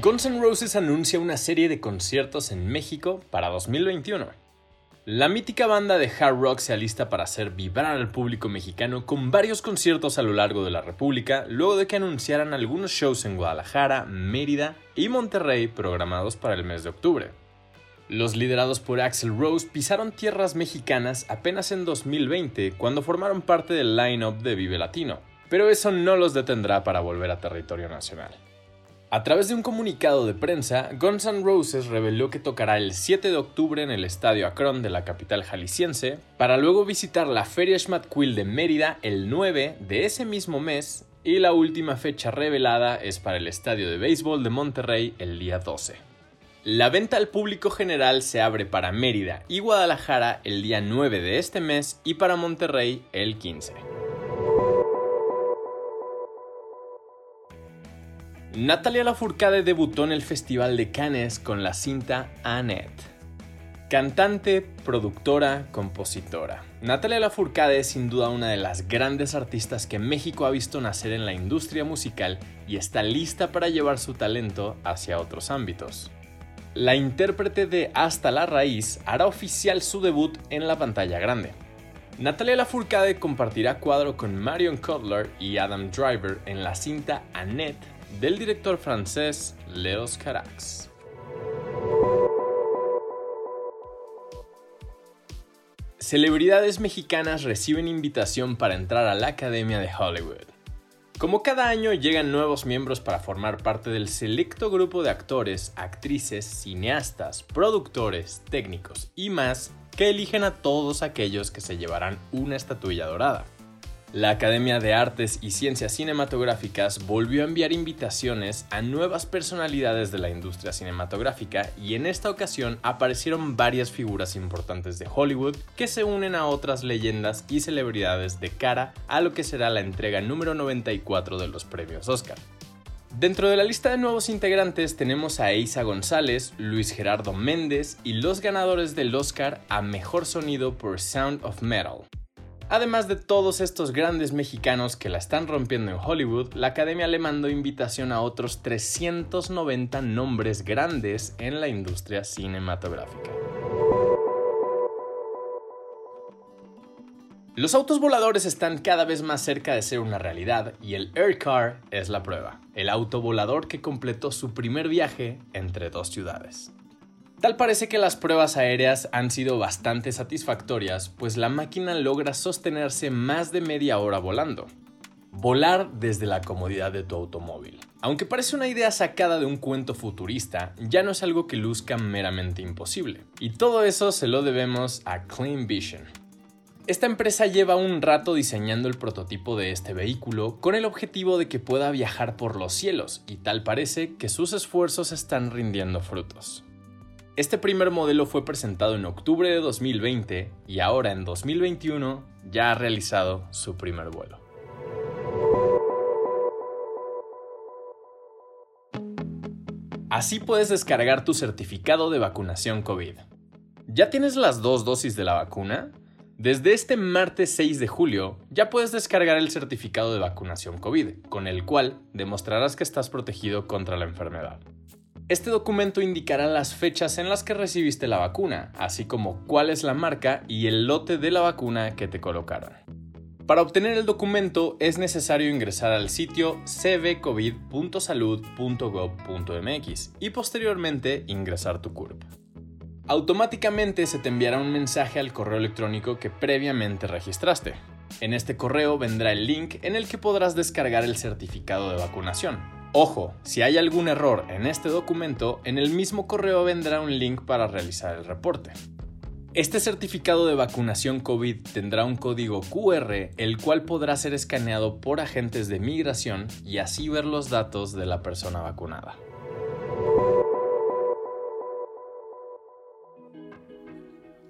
Guns N' Roses anuncia una serie de conciertos en México para 2021. La mítica banda de hard rock se alista para hacer vibrar al público mexicano con varios conciertos a lo largo de la República, luego de que anunciaran algunos shows en Guadalajara, Mérida y Monterrey programados para el mes de octubre. Los liderados por Axel Rose pisaron tierras mexicanas apenas en 2020 cuando formaron parte del line-up de Vive Latino, pero eso no los detendrá para volver a territorio nacional. A través de un comunicado de prensa, Guns N' Roses reveló que tocará el 7 de octubre en el Estadio Akron de la capital jalisciense, para luego visitar la Feria Schmatquil de Mérida el 9 de ese mismo mes, y la última fecha revelada es para el Estadio de Béisbol de Monterrey el día 12. La venta al público general se abre para Mérida y Guadalajara el día 9 de este mes y para Monterrey el 15. Natalia Lafourcade debutó en el Festival de Cannes con la cinta Annette. Cantante, productora, compositora. Natalia Lafourcade es sin duda una de las grandes artistas que México ha visto nacer en la industria musical y está lista para llevar su talento hacia otros ámbitos. La intérprete de Hasta la Raíz hará oficial su debut en la pantalla grande. Natalia Lafourcade compartirá cuadro con Marion Cutler y Adam Driver en la cinta Annette del director francés Leos Carax. Celebridades mexicanas reciben invitación para entrar a la Academia de Hollywood. Como cada año llegan nuevos miembros para formar parte del selecto grupo de actores, actrices, cineastas, productores, técnicos y más que eligen a todos aquellos que se llevarán una estatuilla dorada. La Academia de Artes y Ciencias Cinematográficas volvió a enviar invitaciones a nuevas personalidades de la industria cinematográfica y en esta ocasión aparecieron varias figuras importantes de Hollywood que se unen a otras leyendas y celebridades de cara a lo que será la entrega número 94 de los premios Oscar. Dentro de la lista de nuevos integrantes tenemos a Isa González, Luis Gerardo Méndez y los ganadores del Oscar a Mejor Sonido por Sound of Metal. Además de todos estos grandes mexicanos que la están rompiendo en Hollywood, la Academia le mandó invitación a otros 390 nombres grandes en la industria cinematográfica. Los autos voladores están cada vez más cerca de ser una realidad y el Air Car es la prueba, el auto volador que completó su primer viaje entre dos ciudades. Tal parece que las pruebas aéreas han sido bastante satisfactorias, pues la máquina logra sostenerse más de media hora volando. Volar desde la comodidad de tu automóvil. Aunque parece una idea sacada de un cuento futurista, ya no es algo que luzca meramente imposible. Y todo eso se lo debemos a Clean Vision. Esta empresa lleva un rato diseñando el prototipo de este vehículo con el objetivo de que pueda viajar por los cielos y tal parece que sus esfuerzos están rindiendo frutos. Este primer modelo fue presentado en octubre de 2020 y ahora en 2021 ya ha realizado su primer vuelo. Así puedes descargar tu certificado de vacunación COVID. ¿Ya tienes las dos dosis de la vacuna? Desde este martes 6 de julio ya puedes descargar el certificado de vacunación COVID, con el cual demostrarás que estás protegido contra la enfermedad. Este documento indicará las fechas en las que recibiste la vacuna, así como cuál es la marca y el lote de la vacuna que te colocaron. Para obtener el documento es necesario ingresar al sitio cvcovid.salud.gov.mx y posteriormente ingresar tu CURP. Automáticamente se te enviará un mensaje al correo electrónico que previamente registraste. En este correo vendrá el link en el que podrás descargar el certificado de vacunación, Ojo, si hay algún error en este documento, en el mismo correo vendrá un link para realizar el reporte. Este certificado de vacunación COVID tendrá un código QR, el cual podrá ser escaneado por agentes de migración y así ver los datos de la persona vacunada.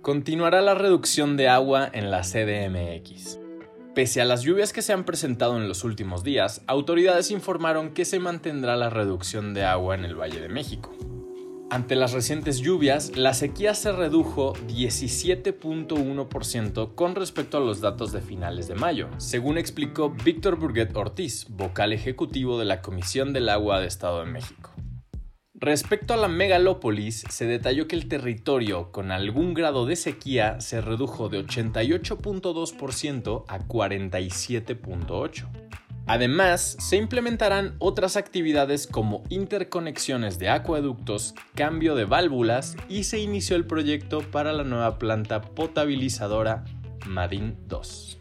Continuará la reducción de agua en la CDMX. Pese a las lluvias que se han presentado en los últimos días, autoridades informaron que se mantendrá la reducción de agua en el Valle de México. Ante las recientes lluvias, la sequía se redujo 17.1% con respecto a los datos de finales de mayo, según explicó Víctor Burguet Ortiz, vocal ejecutivo de la Comisión del Agua de Estado de México. Respecto a la megalópolis, se detalló que el territorio con algún grado de sequía se redujo de 88.2% a 47.8%. Además, se implementarán otras actividades como interconexiones de acueductos, cambio de válvulas y se inició el proyecto para la nueva planta potabilizadora Madin 2.